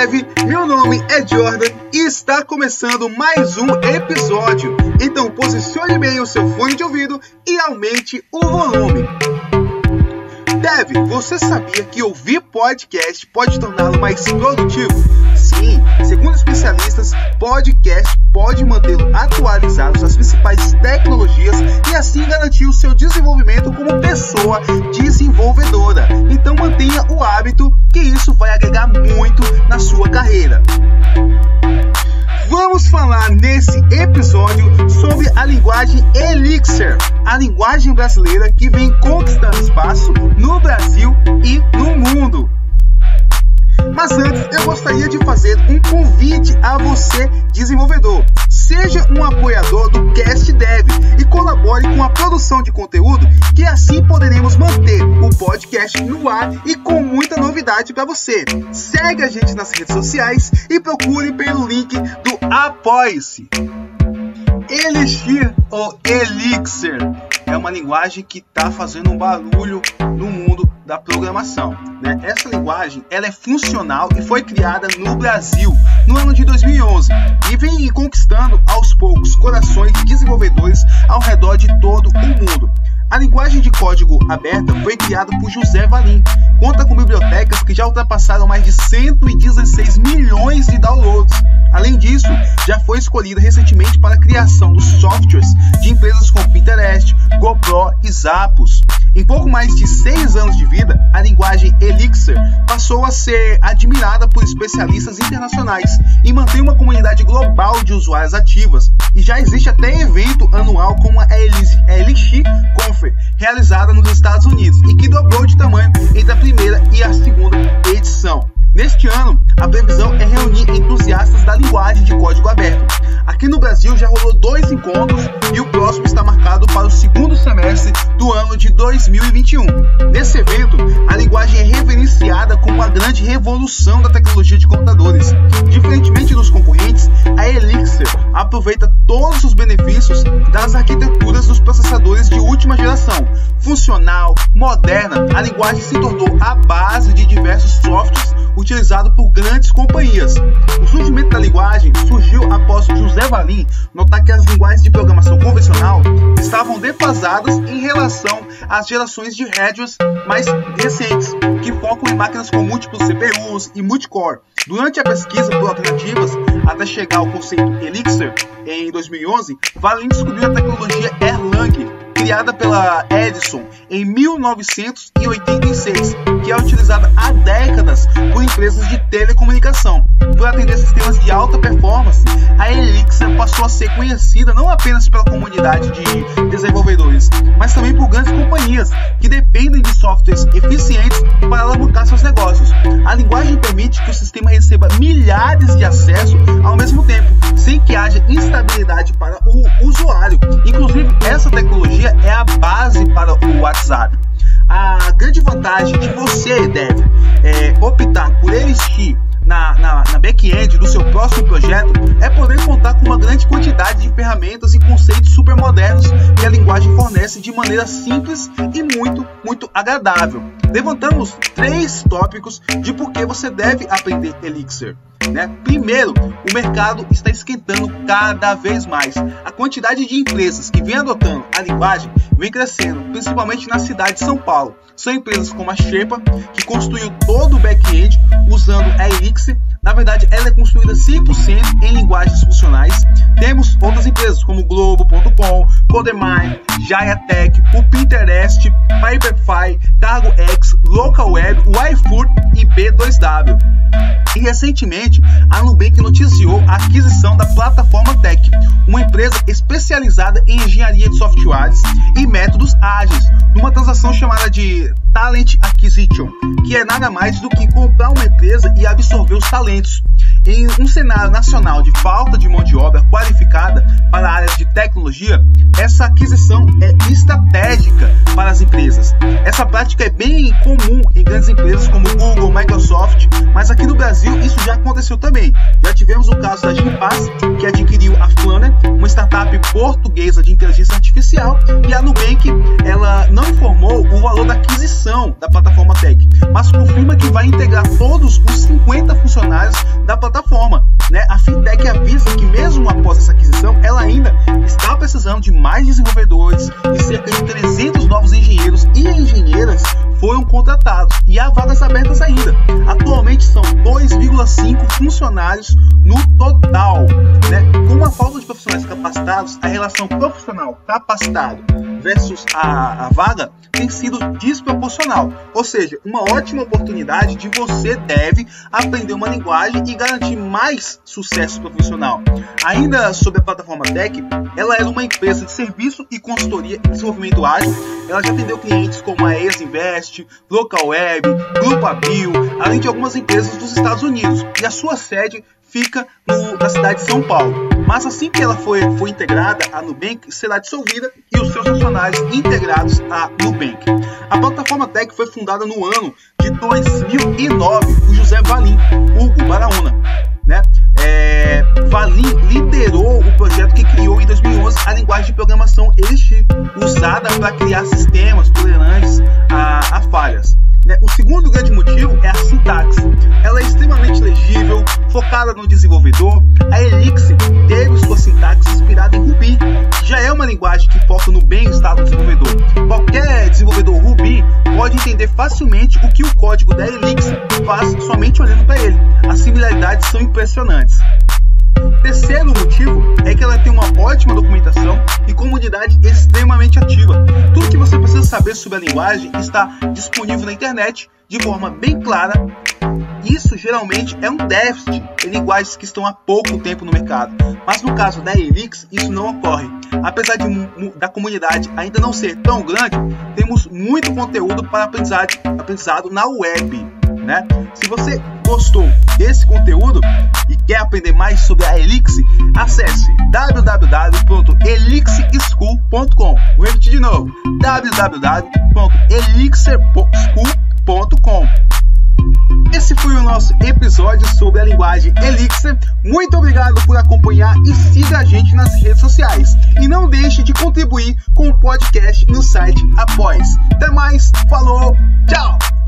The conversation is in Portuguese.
Dev, meu nome é Jordan e está começando mais um episódio. Então posicione bem o seu fone de ouvido e aumente o volume. Dev, você sabia que ouvir podcast pode torná-lo mais produtivo? Sim, segundo especialistas, podcast pode mantê-lo atualizado às principais tecnologias e assim garantir o seu desenvolvimento como pessoa desenvolvedora. Então mantenha o hábito que isso vai agregar muito na sua carreira. Vamos falar nesse episódio sobre a linguagem Elixir, a linguagem brasileira que vem conquistando espaço no Brasil e no mundo. Mas antes, eu gostaria de fazer um convite a você, desenvolvedor. Seja um apoiador do Cast Dev e colabore com a produção de conteúdo, que assim poderemos manter o podcast no ar e com muita novidade para você. Segue a gente nas redes sociais e procure pelo link do Apoie-se. Elixir ou Elixir é uma linguagem que está fazendo um barulho no mundo da programação. Né? Essa linguagem ela é funcional e foi criada no Brasil no ano de 2011 e vem conquistando aos poucos corações de desenvolvedores ao redor de todo o mundo. A linguagem de código aberta foi criada por José Valim. Conta com bibliotecas que já ultrapassaram mais de 116 milhões de downloads. Além disso, já foi escolhida recentemente para a criação dos softwares de empresas como E Zappos. Em pouco mais de seis anos de vida, a linguagem Elixir passou a ser admirada por especialistas internacionais e mantém uma comunidade global de usuários ativas. E já existe até evento anual como a Elixir Confer, realizada nos Estados Unidos e que dobrou de tamanho entre a primeira e a segunda edição. Neste ano, a previsão é reunir entusiastas da linguagem de código aberto. Aqui no Brasil já rolou dois encontros e o próximo está marcado para o segundo semestre do ano de 2021. Nesse evento, a linguagem é reverenciada como a grande revolução da tecnologia de computadores. Diferentemente dos concorrentes, a Elixir aproveita todos os benefícios das arquiteturas dos processadores de última geração. Funcional, moderna, a linguagem se tornou a base de diversos softwares utilizado por grandes companhias. O surgimento da linguagem surgiu após José Valim notar que as linguagens de programação convencional estavam defasadas em relação às gerações de hardware mais recentes, que focam em máquinas com múltiplos CPUs e multicore. Durante a pesquisa por alternativas até chegar ao conceito Elixir em 2011, Valim descobriu a tecnologia Erlang, criada pela Edison em 1986, que é utilizada há décadas por empresas de telecomunicação. Por atender sistemas de alta performance, a Elixir passou a ser conhecida não apenas pela comunidade de desenvolvedores, mas também por grandes companhias que dependem de softwares eficientes para alavancar seus negócios. A linguagem permite que o sistema receba milhares de acessos ao mesmo tempo, sem que haja instabilidade para o usuário. Inclusive, essa tecnologia é a base para o WhatsApp. A grande vantagem de você deve é, optar por Elixir na, na, na back-end do seu próximo projeto é poder contar com uma grande quantidade de ferramentas e conceitos super modernos que a linguagem fornece de maneira simples e muito, muito agradável. Levantamos três tópicos de por que você deve aprender Elixir. Né? Primeiro, o mercado está esquentando cada vez mais. A quantidade de empresas que vem adotando a linguagem vem crescendo, principalmente na cidade de São Paulo. São empresas como a Shepa, que construiu todo o back-end usando a Elixir. Na verdade, ela é construída 100% em linguagens funcionais. Temos outras empresas como Globo.com, Codemine, Jayatech, o Pinterest, Paperfy, CargoX, LocalWeb, o iFood e B2W. E recentemente, a Nubank noticiou a aquisição da Plataforma Tech, uma empresa especializada em engenharia de softwares e métodos ágeis, numa transação chamada de Talent Acquisition, que é nada mais do que comprar uma empresa e absorver os talentos. Em um cenário nacional de falta de mão de obra qualificada para áreas de tecnologia, essa aquisição é estratégica para as empresas. Essa prática é bem comum em grandes empresas como Google, Microsoft, mas aqui no Brasil isso já aconteceu também. Já tivemos o caso da Gimpass, que adquiriu a Flanner, uma startup portuguesa de inteligência artificial, e a Nubank ela não informou o valor da aquisição da plataforma Tech, mas confirma que vai vai integrar todos os 50 funcionários da plataforma. Né? A fintech avisa que mesmo após essa aquisição, ela ainda está precisando de mais desenvolvedores e cerca de 300 novos engenheiros e engenheiras foram contratados e há vagas abertas ainda. Atualmente são 2,5 funcionários no total. Né? Com a falta de profissionais capacitados, a relação profissional capacitado versus a, a vaga tem sido desproporcional. Ou seja, uma ótima oportunidade de você deve aprender uma linguagem e garantir mais sucesso profissional. Ainda sobre a plataforma Tech, ela é uma empresa de serviço e consultoria em desenvolvimento ágil. Ela já atendeu clientes como a Exinvest, Local Web, Grupo Abil, além de algumas empresas dos Estados Unidos. E a sua sede fica no, na cidade de São Paulo. Mas assim que ela foi, foi integrada, a Nubank será dissolvida e os seus funcionários integrados à Nubank. A plataforma Tech foi fundada no ano de 2009 por José Valim, Hugo Baraúna. Né? É, Valim liderou o projeto que criou em 2011 a linguagem de programação Elixir, usada para criar sistemas focada no desenvolvedor. A Elixir teve sua sintaxe inspirada em Ruby, que já é uma linguagem que foca no bem-estar do desenvolvedor. Qualquer desenvolvedor Ruby pode entender facilmente o que o código da Elixir faz somente olhando para ele. As similaridades são impressionantes. Terceiro motivo é que ela tem uma ótima documentação e comunidade extremamente ativa. Tudo que você precisa saber sobre a linguagem está disponível na internet de forma bem clara. Isso geralmente é um déficit em linguagens que estão há pouco tempo no mercado, mas no caso da Elix isso não ocorre. Apesar de, da comunidade ainda não ser tão grande, temos muito conteúdo para aprendizado, aprendizado na web. Né? Se você gostou desse conteúdo e quer aprender mais sobre a Elixir, acesse www.elixschool.com. Vou repetir de novo: www.elixschool.com. Esse foi o nosso episódio sobre a linguagem Elixir. Muito obrigado por acompanhar e siga a gente nas redes sociais. E não deixe de contribuir com o podcast no site Após. Até mais, falou, tchau!